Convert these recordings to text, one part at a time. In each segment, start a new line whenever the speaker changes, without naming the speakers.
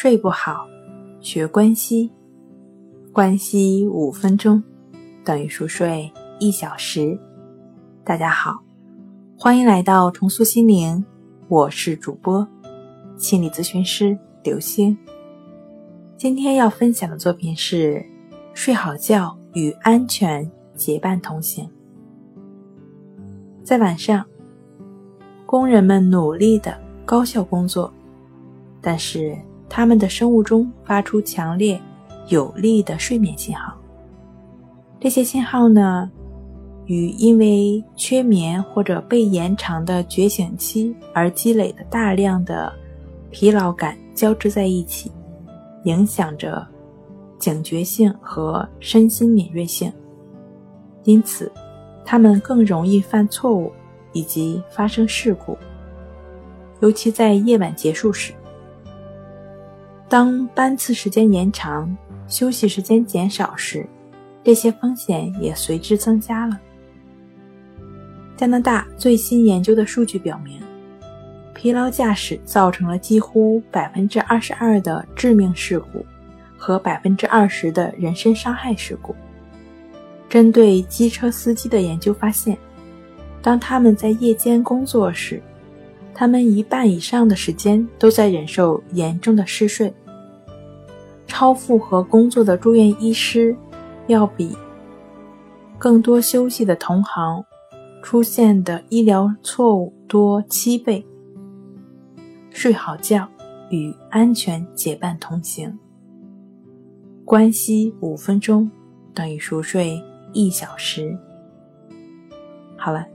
睡不好，学关西，关西五分钟等于熟睡一小时。大家好，欢迎来到重塑心灵，我是主播心理咨询师刘星。今天要分享的作品是：睡好觉与安全结伴同行。在晚上，工人们努力的高效工作。但是，他们的生物钟发出强烈、有力的睡眠信号。这些信号呢，与因为缺眠或者被延长的觉醒期而积累的大量的疲劳感交织在一起，影响着警觉性和身心敏锐性。因此，他们更容易犯错误以及发生事故，尤其在夜晚结束时。当班次时间延长、休息时间减少时，这些风险也随之增加了。加拿大最新研究的数据表明，疲劳驾驶造成了几乎百分之二十二的致命事故和百分之二十的人身伤害事故。针对机车司机的研究发现，当他们在夜间工作时，他们一半以上的时间都在忍受严重的嗜睡。超负荷工作的住院医师，要比更多休息的同行出现的医疗错误多七倍。睡好觉与安全结伴同行。关息五分钟等于熟睡一小时。好了，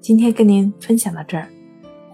今天跟您分享到这儿。